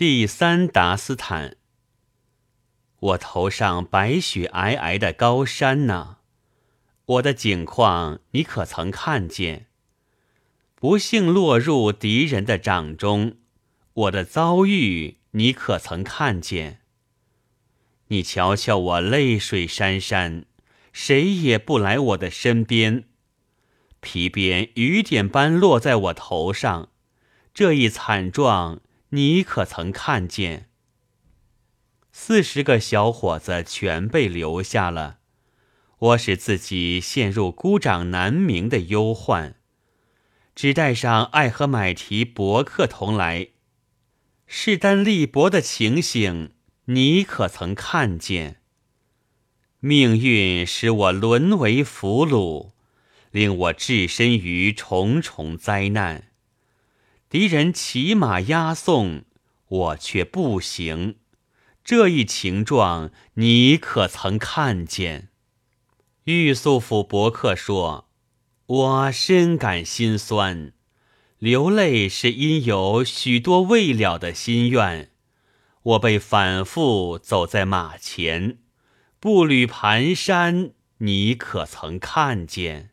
第三达斯坦，我头上白雪皑皑的高山呢，我的景况你可曾看见？不幸落入敌人的掌中，我的遭遇你可曾看见？你瞧瞧我泪水潸潸，谁也不来我的身边，皮鞭雨点般落在我头上，这一惨状。你可曾看见？四十个小伙子全被留下了，我使自己陷入孤掌难鸣的忧患，只带上爱和买提伯克同来，势单力薄的情形，你可曾看见？命运使我沦为俘虏，令我置身于重重灾难。敌人骑马押送，我却步行。这一情状，你可曾看见？玉素甫伯克说：“我深感心酸，流泪是因有许多未了的心愿。我被反复走在马前，步履蹒跚，你可曾看见？”